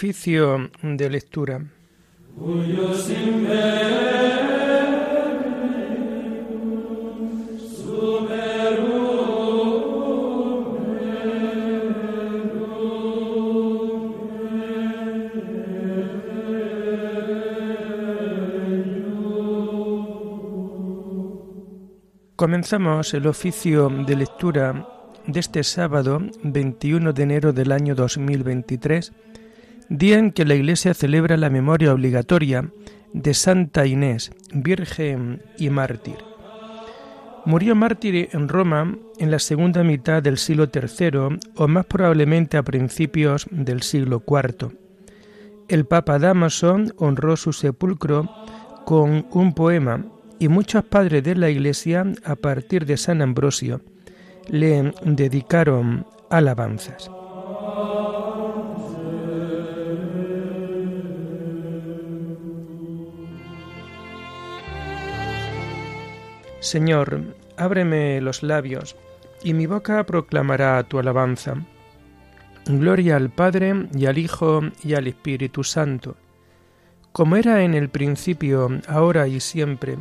Oficio de lectura. Comenzamos el oficio de lectura de este sábado 21 de enero del año 2023, día en que la Iglesia celebra la memoria obligatoria de Santa Inés, Virgen y mártir. Murió mártir en Roma en la segunda mitad del siglo III o más probablemente a principios del siglo IV. El Papa Damaso honró su sepulcro con un poema y muchos padres de la Iglesia, a partir de San Ambrosio, le dedicaron alabanzas. Señor, ábreme los labios, y mi boca proclamará tu alabanza. Gloria al Padre y al Hijo y al Espíritu Santo, como era en el principio, ahora y siempre,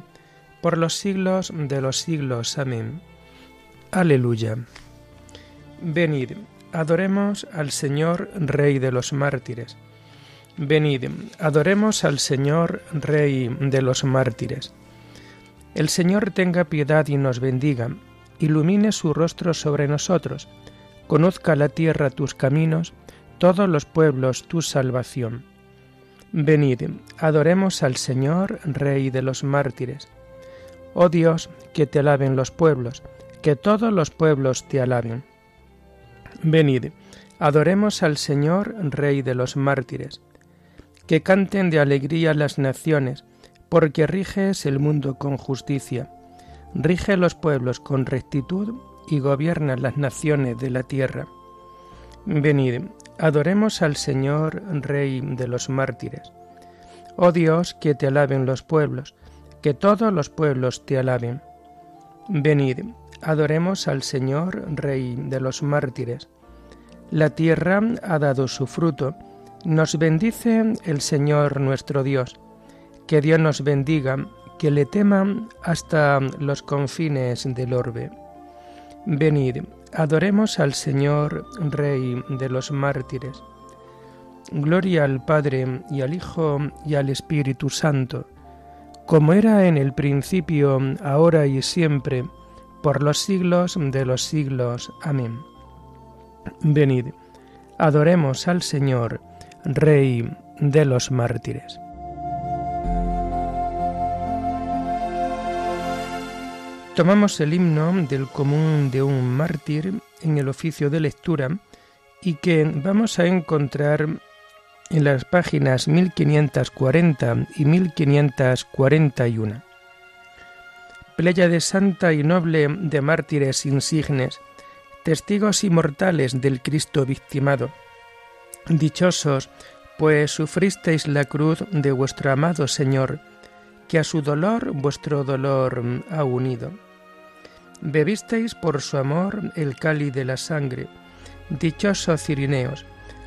por los siglos de los siglos. Amén. Aleluya. Venid, adoremos al Señor, Rey de los mártires. Venid, adoremos al Señor, Rey de los mártires. El Señor tenga piedad y nos bendiga, ilumine su rostro sobre nosotros, conozca la tierra tus caminos, todos los pueblos tu salvación. Venid, adoremos al Señor, Rey de los mártires. Oh Dios, que te alaben los pueblos, que todos los pueblos te alaben. Venid, adoremos al Señor, Rey de los mártires. Que canten de alegría las naciones, porque riges el mundo con justicia. Rige los pueblos con rectitud y gobierna las naciones de la tierra. Venid, adoremos al Señor, Rey de los mártires. Oh Dios, que te alaben los pueblos, que todos los pueblos te alaben. Venid, adoremos al Señor, Rey de los mártires. La tierra ha dado su fruto, nos bendice el Señor nuestro Dios. Que Dios nos bendiga, que le teman hasta los confines del orbe. Venid, adoremos al Señor, Rey de los mártires. Gloria al Padre y al Hijo y al Espíritu Santo como era en el principio, ahora y siempre, por los siglos de los siglos. Amén. Venid, adoremos al Señor, Rey de los mártires. Tomamos el himno del común de un mártir en el oficio de lectura y que vamos a encontrar en las páginas 1540 y 1541. Playa de santa y noble de mártires insignes, testigos inmortales del Cristo victimado. Dichosos, pues sufristeis la cruz de vuestro amado Señor, que a su dolor vuestro dolor ha unido. Bebisteis por su amor el cáliz de la sangre. Dichosos cirineos,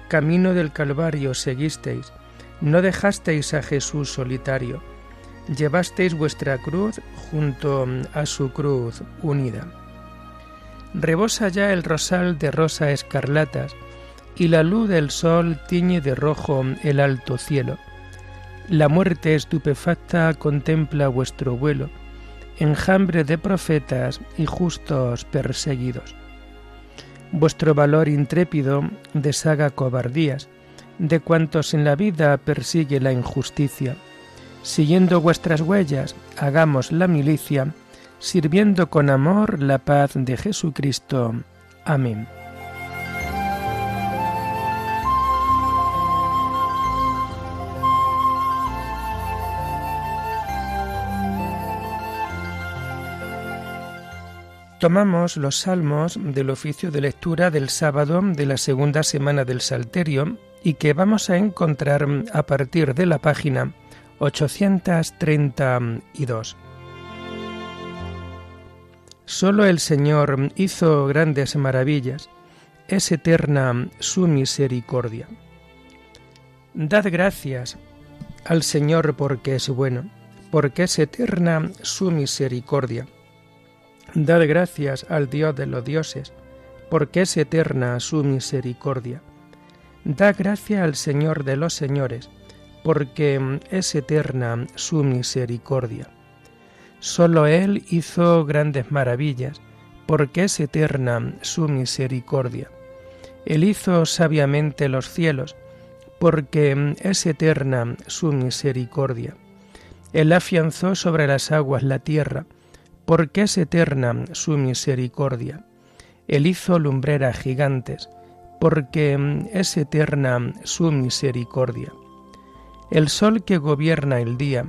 camino del Calvario seguisteis, no dejasteis a Jesús solitario, llevasteis vuestra cruz junto a su cruz unida. Rebosa ya el rosal de rosa escarlatas, y la luz del sol tiñe de rojo el alto cielo. La muerte estupefacta contempla vuestro vuelo, enjambre de profetas y justos perseguidos. Vuestro valor intrépido deshaga cobardías, de cuantos en la vida persigue la injusticia. Siguiendo vuestras huellas, hagamos la milicia, sirviendo con amor la paz de Jesucristo. Amén. Tomamos los salmos del oficio de lectura del sábado de la segunda semana del Salterio y que vamos a encontrar a partir de la página 832. Solo el Señor hizo grandes maravillas, es eterna su misericordia. Dad gracias al Señor porque es bueno, porque es eterna su misericordia. Dad gracias al Dios de los dioses, porque es eterna su misericordia. Da gracia al Señor de los señores, porque es eterna su misericordia. Solo Él hizo grandes maravillas, porque es eterna su misericordia. Él hizo sabiamente los cielos, porque es eterna su misericordia. Él afianzó sobre las aguas la tierra, porque es eterna su misericordia. Él hizo lumbreras gigantes, porque es eterna su misericordia. El sol que gobierna el día,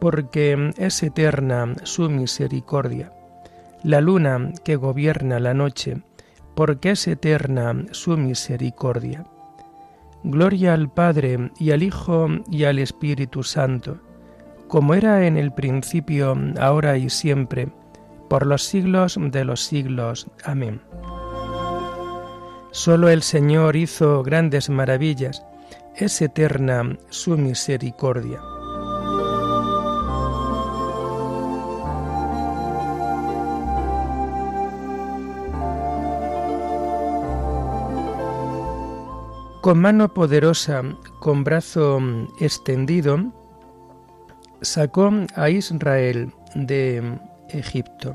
porque es eterna su misericordia. La luna que gobierna la noche, porque es eterna su misericordia. Gloria al Padre y al Hijo y al Espíritu Santo, como era en el principio, ahora y siempre, por los siglos de los siglos. Amén. Solo el Señor hizo grandes maravillas, es eterna su misericordia. Con mano poderosa, con brazo extendido, sacó a Israel de Egipto.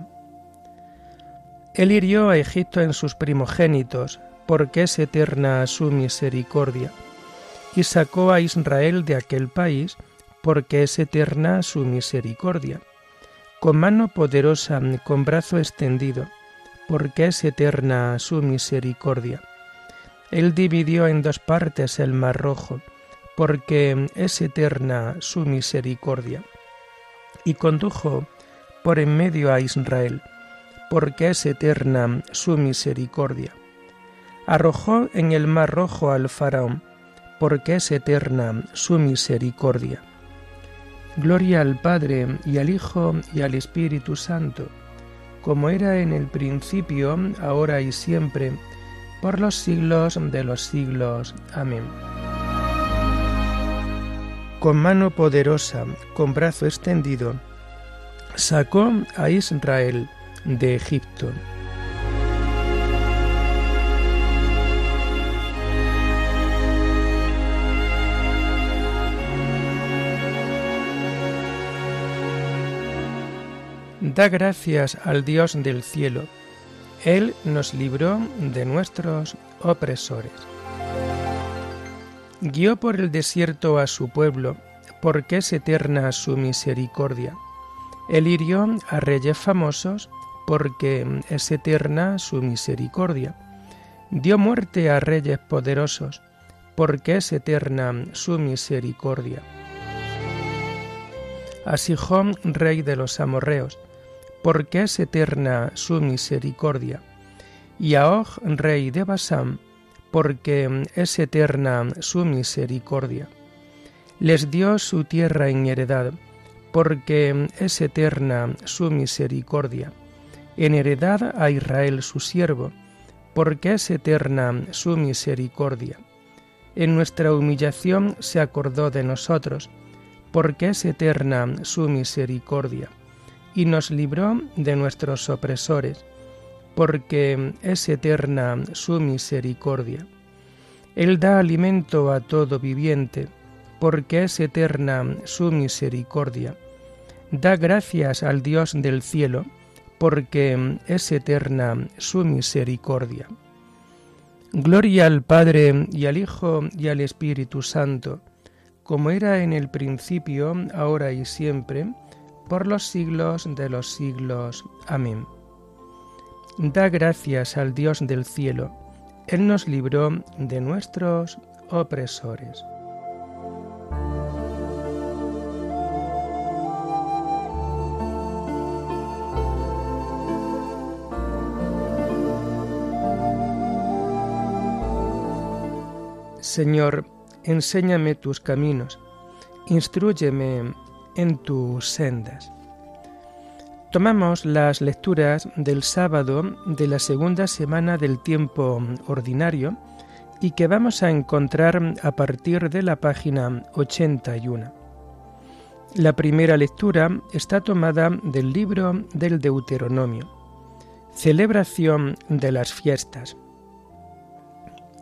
Él hirió a Egipto en sus primogénitos, porque es eterna su misericordia, y sacó a Israel de aquel país, porque es eterna su misericordia. Con mano poderosa, con brazo extendido, porque es eterna su misericordia él dividió en dos partes el mar rojo, porque es eterna su misericordia, y condujo por en medio a Israel, porque es eterna su misericordia. Arrojó en el mar rojo al faraón, porque es eterna su misericordia. Gloria al Padre y al Hijo y al Espíritu Santo, como era en el principio, ahora y siempre, por los siglos de los siglos. Amén. Con mano poderosa, con brazo extendido, sacó a Israel de Egipto. Da gracias al Dios del cielo él nos libró de nuestros opresores. Guió por el desierto a su pueblo, porque es eterna su misericordia. Él hirió a reyes famosos, porque es eterna su misericordia. Dio muerte a reyes poderosos, porque es eterna su misericordia. A Sihón, rey de los amorreos, porque es eterna su misericordia, y a Og, rey de Basán, porque es eterna su misericordia. Les dio su tierra en heredad, porque es eterna su misericordia. En heredad a Israel su siervo, porque es eterna su misericordia. En nuestra humillación se acordó de nosotros, porque es eterna su misericordia y nos libró de nuestros opresores, porque es eterna su misericordia. Él da alimento a todo viviente, porque es eterna su misericordia. Da gracias al Dios del cielo, porque es eterna su misericordia. Gloria al Padre y al Hijo y al Espíritu Santo, como era en el principio, ahora y siempre, por los siglos de los siglos. Amén. Da gracias al Dios del cielo, Él nos libró de nuestros opresores. Señor, enséñame tus caminos, instruyeme en tus sendas. Tomamos las lecturas del sábado de la segunda semana del tiempo ordinario y que vamos a encontrar a partir de la página 81. La primera lectura está tomada del libro del Deuteronomio, celebración de las fiestas.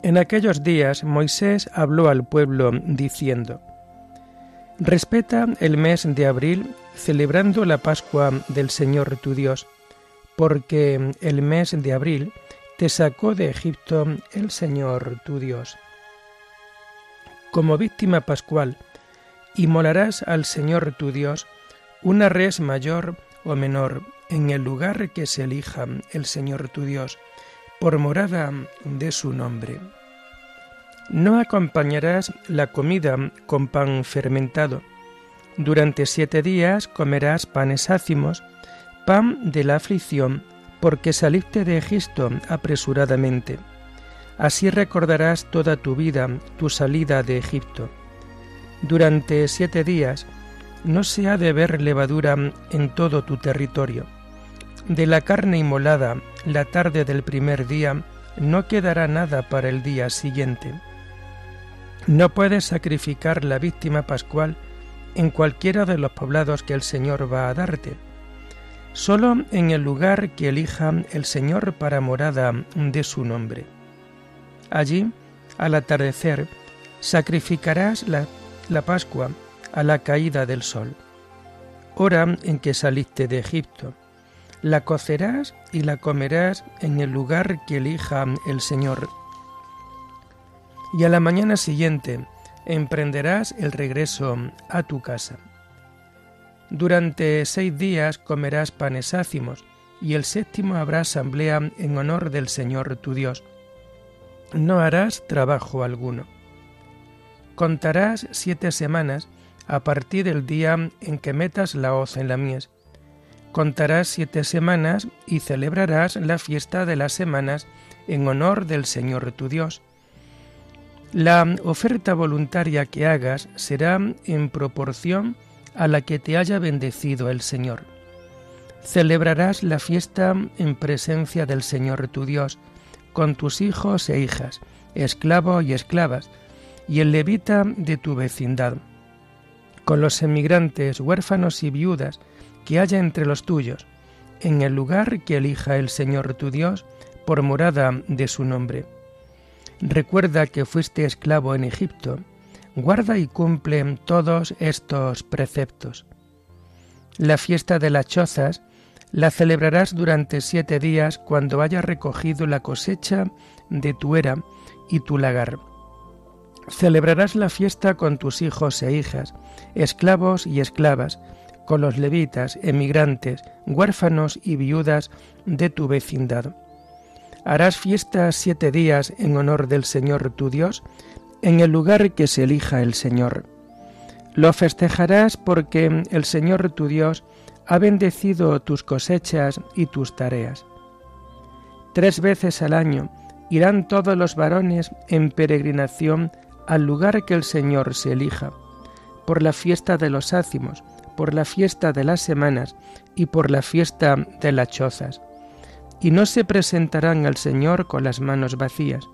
En aquellos días Moisés habló al pueblo diciendo, Respeta el mes de abril celebrando la Pascua del Señor tu Dios, porque el mes de abril te sacó de Egipto el Señor tu Dios. Como víctima pascual, inmolarás al Señor tu Dios una res mayor o menor en el lugar que se elija el Señor tu Dios, por morada de su nombre. No acompañarás la comida con pan fermentado. Durante siete días comerás panes ácimos, pan de la aflicción porque saliste de Egipto apresuradamente. Así recordarás toda tu vida tu salida de Egipto. Durante siete días no se ha de ver levadura en todo tu territorio. De la carne inmolada la tarde del primer día no quedará nada para el día siguiente. No puedes sacrificar la víctima pascual en cualquiera de los poblados que el Señor va a darte solo en el lugar que elija el Señor para morada de su nombre. Allí, al atardecer, sacrificarás la, la Pascua a la caída del sol, hora en que saliste de Egipto. La cocerás y la comerás en el lugar que elija el Señor. Y a la mañana siguiente emprenderás el regreso a tu casa. Durante seis días comerás panes ácimos, y el séptimo habrá asamblea en honor del Señor tu Dios. No harás trabajo alguno. Contarás siete semanas a partir del día en que metas la hoz en la mies. Contarás siete semanas y celebrarás la fiesta de las semanas en honor del Señor tu Dios. La oferta voluntaria que hagas será en proporción a la que te haya bendecido el Señor. Celebrarás la fiesta en presencia del Señor tu Dios, con tus hijos e hijas, esclavos y esclavas, y el levita de tu vecindad, con los emigrantes, huérfanos y viudas que haya entre los tuyos, en el lugar que elija el Señor tu Dios por morada de su nombre. Recuerda que fuiste esclavo en Egipto, guarda y cumple todos estos preceptos. La fiesta de las chozas la celebrarás durante siete días cuando hayas recogido la cosecha de tu era y tu lagar. Celebrarás la fiesta con tus hijos e hijas, esclavos y esclavas, con los levitas, emigrantes, huérfanos y viudas de tu vecindad. Harás fiesta siete días en honor del Señor tu Dios, en el lugar que se elija el Señor. Lo festejarás porque el Señor tu Dios ha bendecido tus cosechas y tus tareas. Tres veces al año irán todos los varones en peregrinación al lugar que el Señor se elija, por la fiesta de los ácimos, por la fiesta de las semanas y por la fiesta de las chozas. Y no se presentarán al Señor con las manos vacías,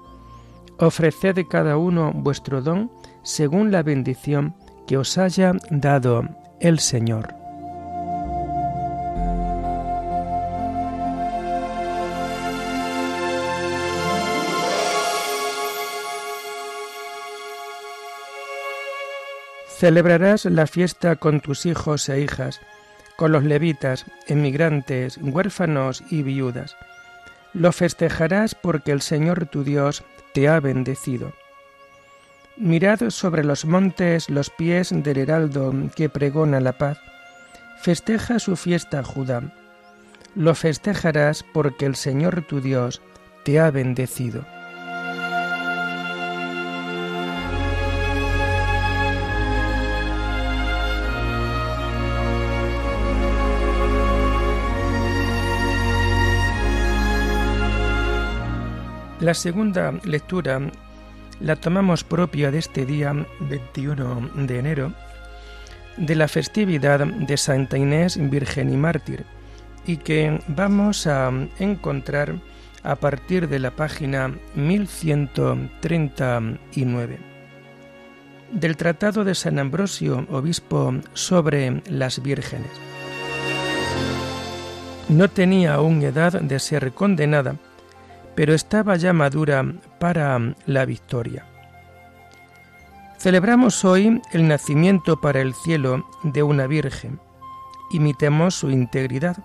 ofreced cada uno vuestro don según la bendición que os haya dado el Señor. Celebrarás la fiesta con tus hijos e hijas, con los levitas, emigrantes, huérfanos y viudas. Lo festejarás porque el Señor tu Dios te ha bendecido. Mirad sobre los montes los pies del heraldo que pregona la paz. Festeja su fiesta Judá. Lo festejarás porque el Señor tu Dios te ha bendecido. La segunda lectura la tomamos propia de este día 21 de enero de la festividad de Santa Inés Virgen y Mártir y que vamos a encontrar a partir de la página 1139 del Tratado de San Ambrosio, obispo, sobre las vírgenes. No tenía aún edad de ser condenada, pero estaba ya madura para la victoria. Celebramos hoy el nacimiento para el cielo de una virgen. Imitemos su integridad.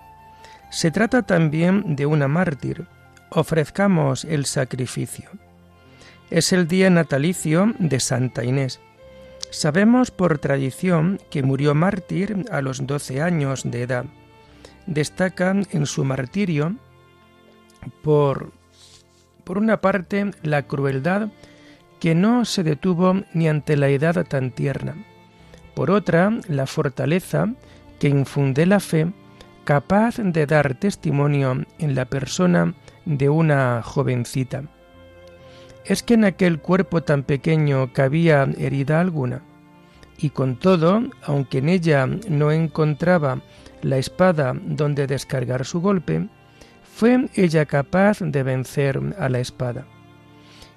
Se trata también de una mártir, ofrezcamos el sacrificio. Es el día natalicio de Santa Inés. Sabemos por tradición que murió mártir a los doce años de edad. Destaca en su martirio por, por una parte la crueldad que no se detuvo ni ante la edad tan tierna. Por otra, la fortaleza que infunde la fe capaz de dar testimonio en la persona de una jovencita. Es que en aquel cuerpo tan pequeño cabía herida alguna, y con todo, aunque en ella no encontraba la espada donde descargar su golpe, fue ella capaz de vencer a la espada.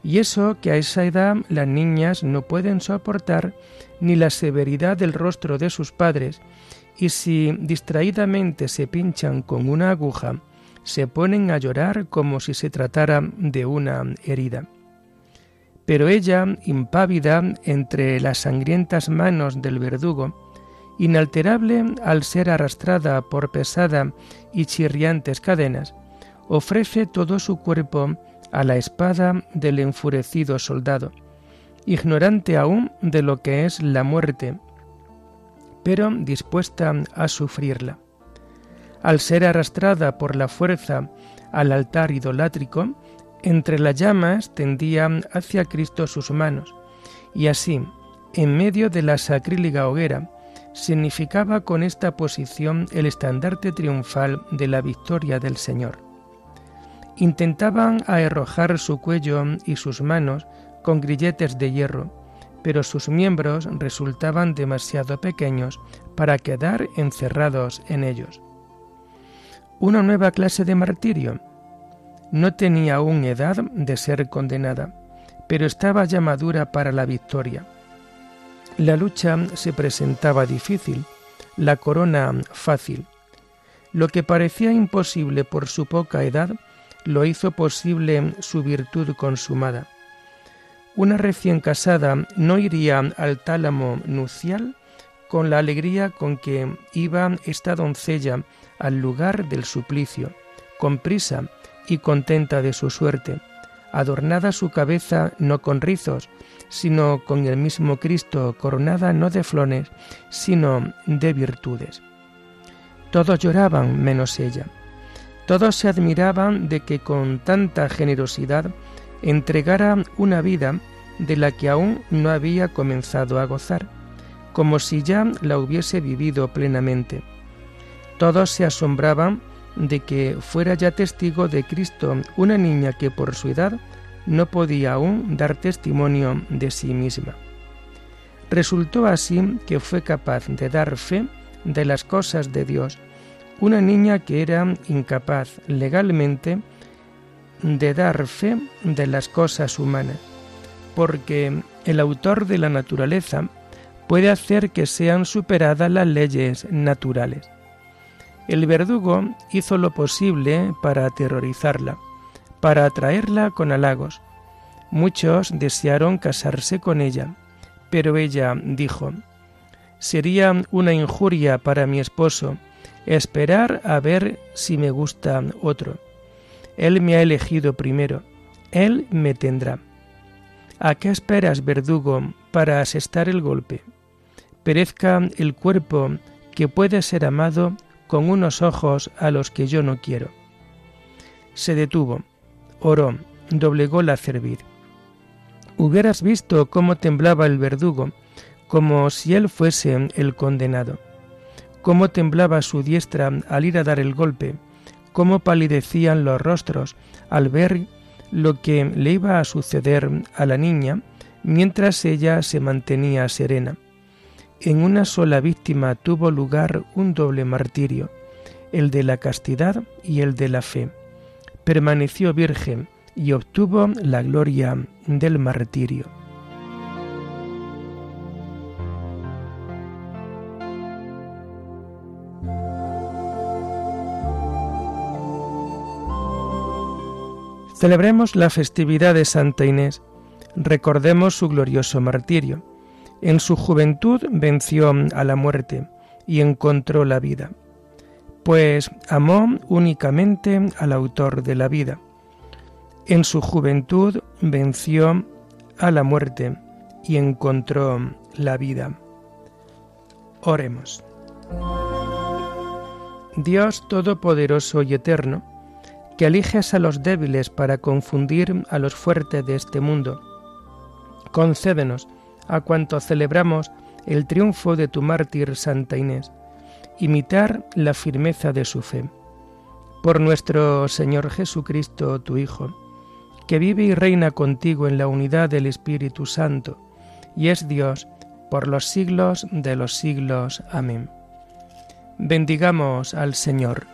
Y eso que a esa edad las niñas no pueden soportar ni la severidad del rostro de sus padres, y si distraídamente se pinchan con una aguja, se ponen a llorar como si se tratara de una herida. Pero ella, impávida entre las sangrientas manos del verdugo, inalterable al ser arrastrada por pesada y chirriantes cadenas, ofrece todo su cuerpo a la espada del enfurecido soldado, ignorante aún de lo que es la muerte, pero dispuesta a sufrirla al ser arrastrada por la fuerza al altar idolátrico, entre las llamas tendía hacia Cristo sus manos, y así, en medio de la sacrílega hoguera, significaba con esta posición el estandarte triunfal de la victoria del Señor. Intentaban arrojar su cuello y sus manos con grilletes de hierro, pero sus miembros resultaban demasiado pequeños para quedar encerrados en ellos una nueva clase de martirio. No tenía aún edad de ser condenada, pero estaba ya madura para la victoria. La lucha se presentaba difícil, la corona fácil. Lo que parecía imposible por su poca edad, lo hizo posible su virtud consumada. Una recién casada no iría al tálamo nupcial con la alegría con que iba esta doncella al lugar del suplicio, con prisa y contenta de su suerte, adornada su cabeza no con rizos, sino con el mismo Cristo, coronada no de flores, sino de virtudes. Todos lloraban menos ella. Todos se admiraban de que con tanta generosidad entregara una vida de la que aún no había comenzado a gozar, como si ya la hubiese vivido plenamente todos se asombraban de que fuera ya testigo de Cristo una niña que por su edad no podía aún dar testimonio de sí misma. Resultó así que fue capaz de dar fe de las cosas de Dios, una niña que era incapaz legalmente de dar fe de las cosas humanas, porque el autor de la naturaleza puede hacer que sean superadas las leyes naturales. El verdugo hizo lo posible para aterrorizarla, para atraerla con halagos. Muchos desearon casarse con ella, pero ella dijo, Sería una injuria para mi esposo esperar a ver si me gusta otro. Él me ha elegido primero, él me tendrá. ¿A qué esperas, verdugo, para asestar el golpe? Perezca el cuerpo que puede ser amado con unos ojos a los que yo no quiero. Se detuvo, oró, doblegó la cerviz. Hubieras visto cómo temblaba el verdugo, como si él fuese el condenado, cómo temblaba su diestra al ir a dar el golpe, cómo palidecían los rostros al ver lo que le iba a suceder a la niña mientras ella se mantenía serena en una sola víctima tuvo lugar un doble martirio, el de la castidad y el de la fe. permaneció virgen y obtuvo la gloria del martirio. Celebremos la festividad de Santa Inés, recordemos su glorioso martirio. En su juventud venció a la muerte y encontró la vida, pues amó únicamente al autor de la vida. En su juventud venció a la muerte y encontró la vida. Oremos. Dios Todopoderoso y Eterno, que eliges a los débiles para confundir a los fuertes de este mundo. Concédenos, a cuanto celebramos el triunfo de tu mártir Santa Inés, imitar la firmeza de su fe. Por nuestro Señor Jesucristo, tu Hijo, que vive y reina contigo en la unidad del Espíritu Santo, y es Dios por los siglos de los siglos. Amén. Bendigamos al Señor.